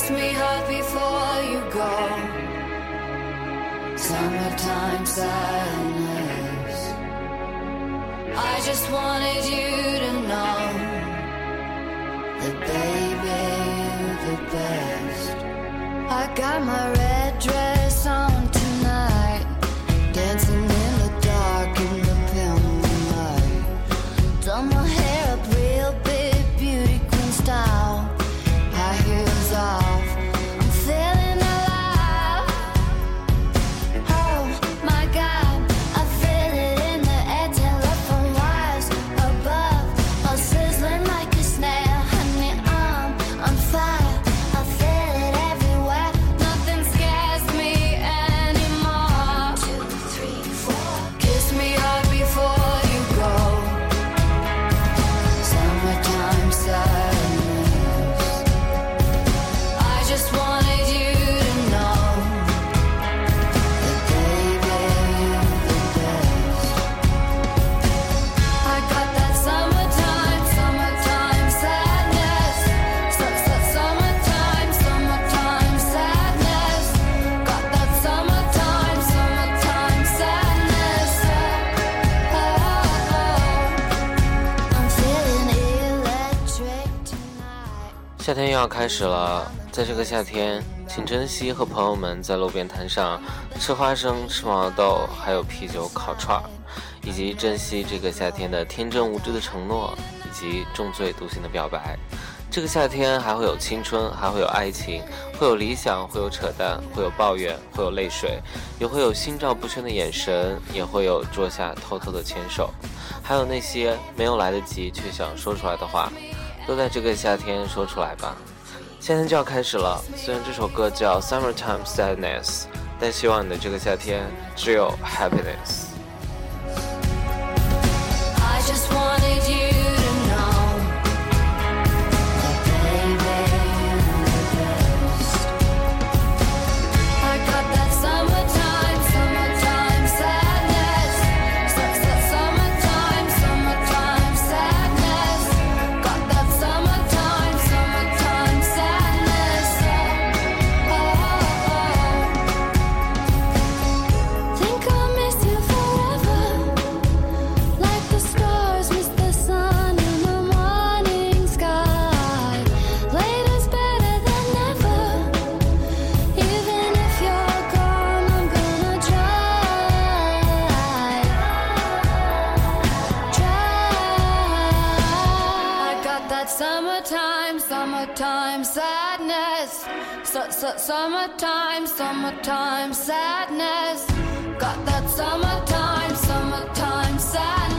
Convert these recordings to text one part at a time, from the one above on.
Kiss me hard before you go. Summertime sadness. I just wanted you to know that, baby, you're the best. I got my red dress 要开始了，在这个夏天，请珍惜和朋友们在路边摊上吃花生、吃毛豆，还有啤酒、烤串儿，以及珍惜这个夏天的天真无知的承诺，以及重醉笃信的表白。这个夏天还会有青春，还会有爱情，会有理想，会有扯淡，会有抱怨，会有泪水，也会有心照不宣的眼神，也会有桌下偷偷的牵手，还有那些没有来得及却想说出来的话。都在这个夏天说出来吧。夏天就要开始了，虽然这首歌叫《Summertime Sadness》，但希望你的这个夏天只有 happiness。I just wanted you su- summertime, summertime sadness. Got that summertime, summertime sadness.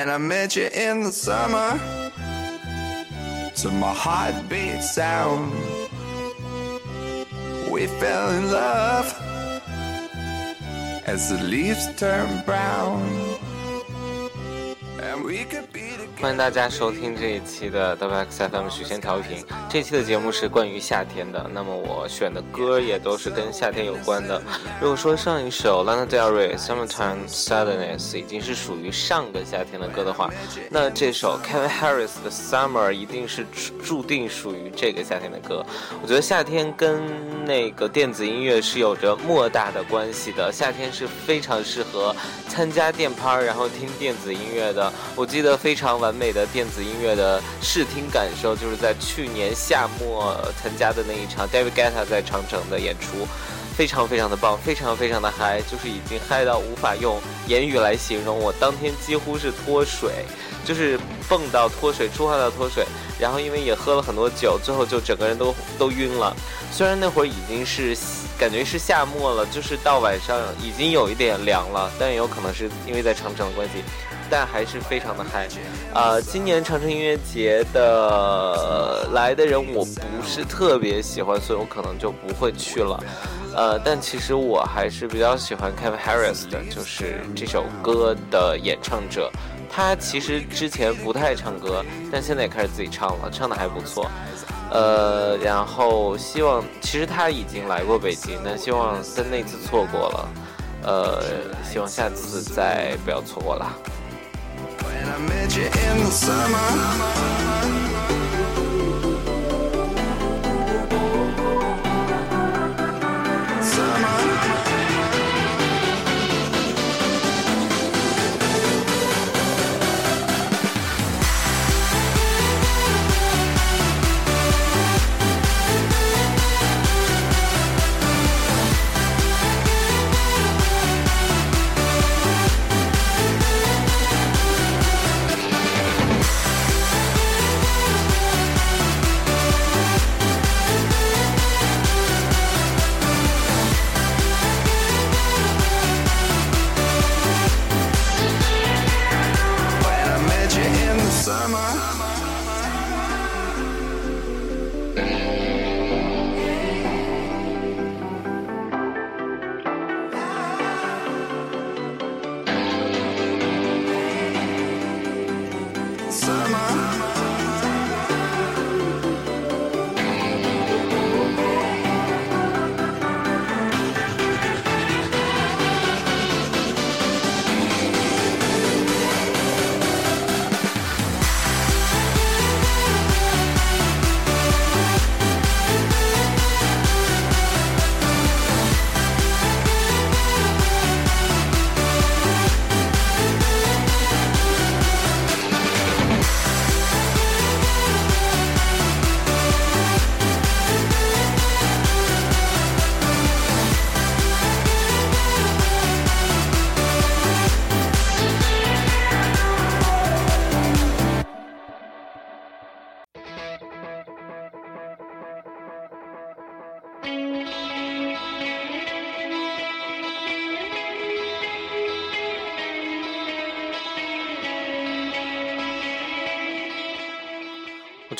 When I met you in the summer, to my heartbeat sound, we fell in love as the leaves turn brown. and we could be together. 欢迎大家收听这一期的 WXFM 许仙调频。这期的节目是关于夏天的，那么我选的歌也都是跟夏天有关的。如果说上一首 Lana Del Rey Summertime Sadness 已经是属于上个夏天的歌的话，那这首 Kevin Harris 的 Summer 一定是注定属于这个夏天的歌。我觉得夏天跟那个电子音乐是有着莫大的关系的。夏天是非常适合参加电趴，然后听电子音乐的。我记得非常完美的电子音乐的视听感受，就是在去年夏末参加的那一场 David Guetta 在长城的演出，非常非常的棒，非常非常的嗨，就是已经嗨到无法用言语来形容。我当天几乎是脱水，就是蹦到脱水，出汗到脱水，然后因为也喝了很多酒，最后就整个人都都晕了。虽然那会儿已经是感觉是夏末了，就是到晚上已经有一点凉了，但也有可能是因为在长城的关系。但还是非常的嗨，呃，今年长城音乐节的来的人我不是特别喜欢，所以我可能就不会去了，呃，但其实我还是比较喜欢 Kevin Harris 的，就是这首歌的演唱者，他其实之前不太唱歌，但现在也开始自己唱了，唱的还不错，呃，然后希望其实他已经来过北京，但希望但那次错过了，呃，希望下次再不要错过了。Met you in the. Summer.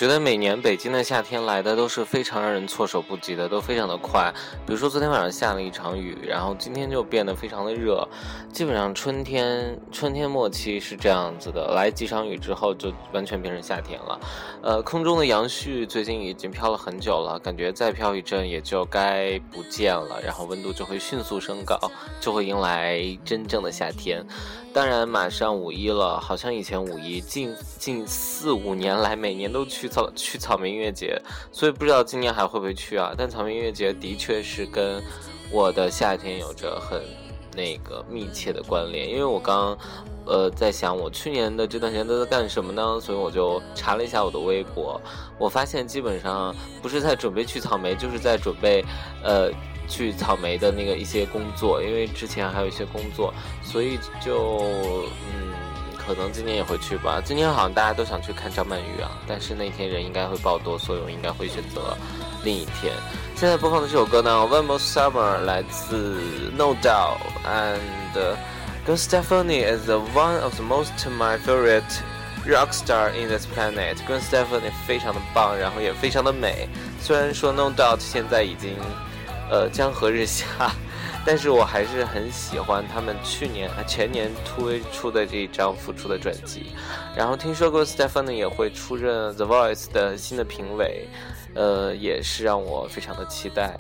觉得每年北京的夏天来的都是非常让人措手不及的，都非常的快。比如说昨天晚上下了一场雨，然后今天就变得非常的热。基本上春天春天末期是这样子的，来几场雨之后就完全变成夏天了。呃，空中的杨絮最近已经飘了很久了，感觉再飘一阵也就该不见了，然后温度就会迅速升高，就会迎来真正的夏天。当然，马上五一了，好像以前五一近近四五年来每年都去草去草莓音乐节，所以不知道今年还会不会去啊？但草莓音乐节的确是跟我的夏天有着很那个密切的关联，因为我刚呃在想我去年的这段时间都在干什么呢？所以我就查了一下我的微博，我发现基本上不是在准备去草莓，就是在准备呃。去草莓的那个一些工作，因为之前还有一些工作，所以就嗯，可能今年也会去吧。今年好像大家都想去看张曼玉啊，但是那天人应该会爆多，所以我应该会选择另一天。现在播放的这首歌呢，《One More Summer》来自 No Doubt and Gwen Stefani is the one of the most my favorite rock star in this planet. Gwen Stefani 非常的棒，然后也非常的美。虽然说 No Doubt 现在已经。呃，江河日下，但是我还是很喜欢他们去年啊前年推出的这一张复出的专辑。然后听说过 stefanie 也会出任 The Voice 的新的评委，呃，也是让我非常的期待。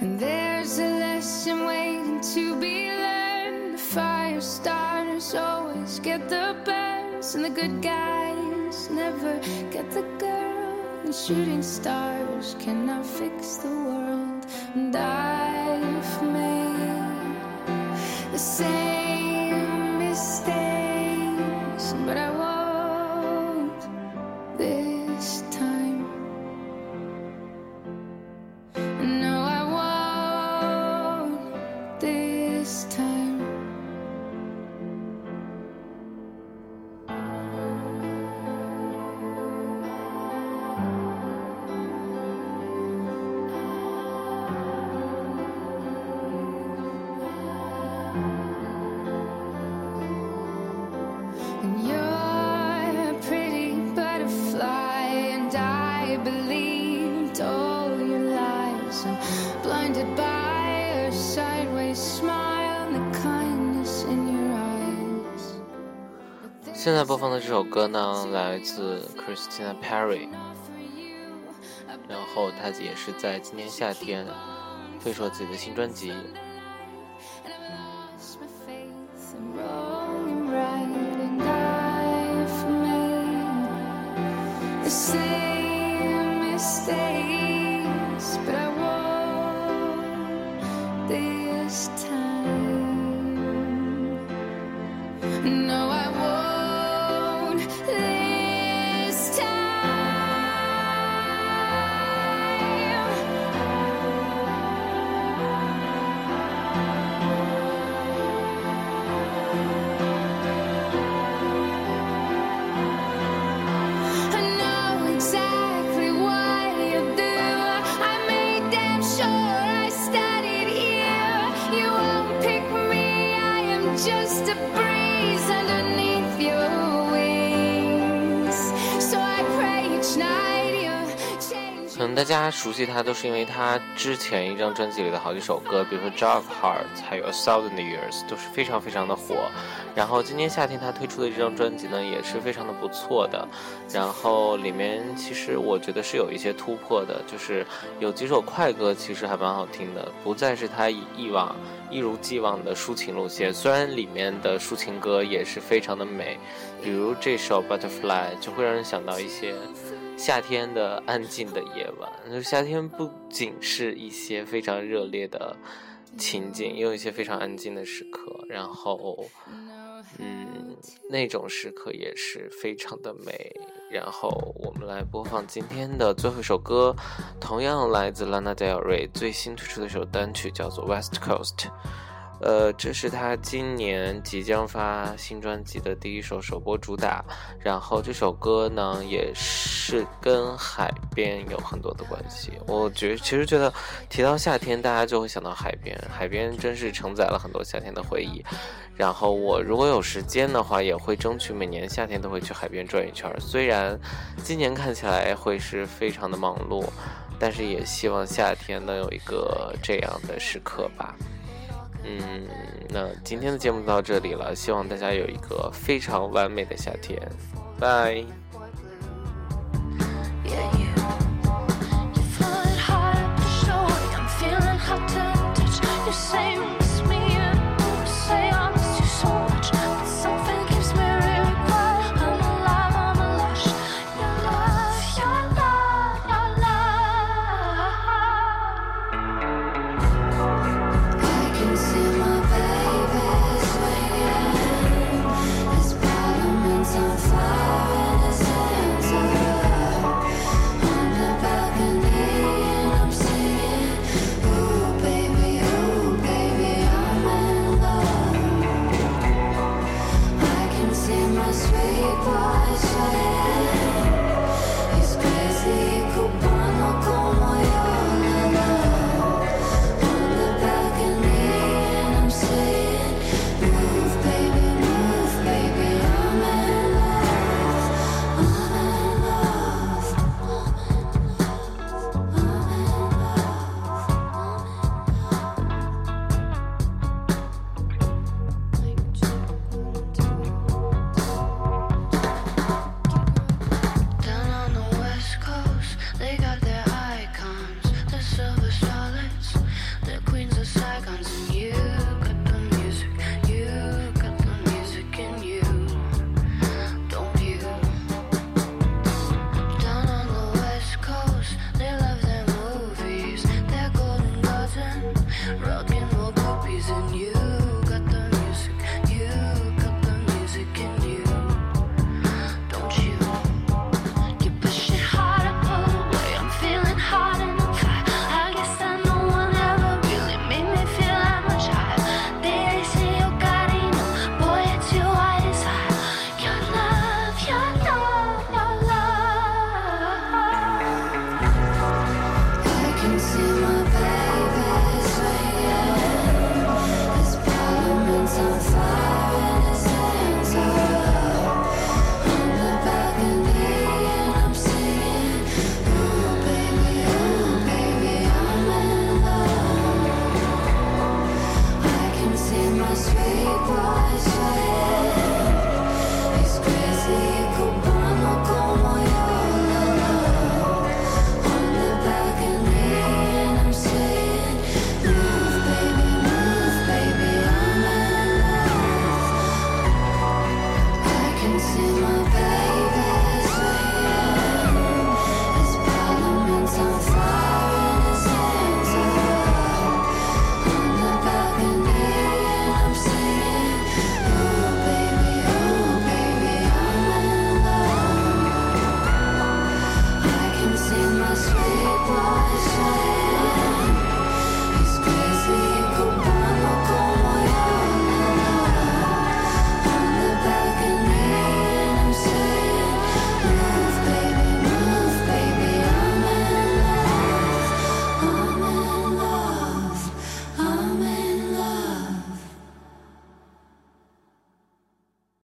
And there's a lesson waiting to be learned. The fire starters always get the best, and the good guys never get the girl. And shooting stars cannot fix the world. And I've 播放的这首歌呢，来自 Christina Perry 然。后她也是在今年夏天推出了自己的新专辑。大家熟悉他，都是因为他之前一张专辑里的好几首歌，比如说《j o g Heart》还有《A Thousand Years》，都是非常非常的火。然后今年夏天他推出的这张专辑呢，也是非常的不错的。然后里面其实我觉得是有一些突破的，就是有几首快歌其实还蛮好听的，不再是他以往一如既往的抒情路线。虽然里面的抒情歌也是非常的美，比如这首《Butterfly》就会让人想到一些。夏天的安静的夜晚，就夏天不仅是一些非常热烈的情景，也有一些非常安静的时刻。然后，嗯，那种时刻也是非常的美。然后我们来播放今天的最后一首歌，同样来自 Lana Del Rey 最新推出的一首单曲，叫做《West Coast》。呃，这是他今年即将发新专辑的第一首首播主打，然后这首歌呢也是跟海边有很多的关系。我觉其实觉得提到夏天，大家就会想到海边，海边真是承载了很多夏天的回忆。然后我如果有时间的话，也会争取每年夏天都会去海边转一圈。虽然今年看起来会是非常的忙碌，但是也希望夏天能有一个这样的时刻吧。嗯那今天的节目到这里了希望大家有一个非常完美的夏天。bye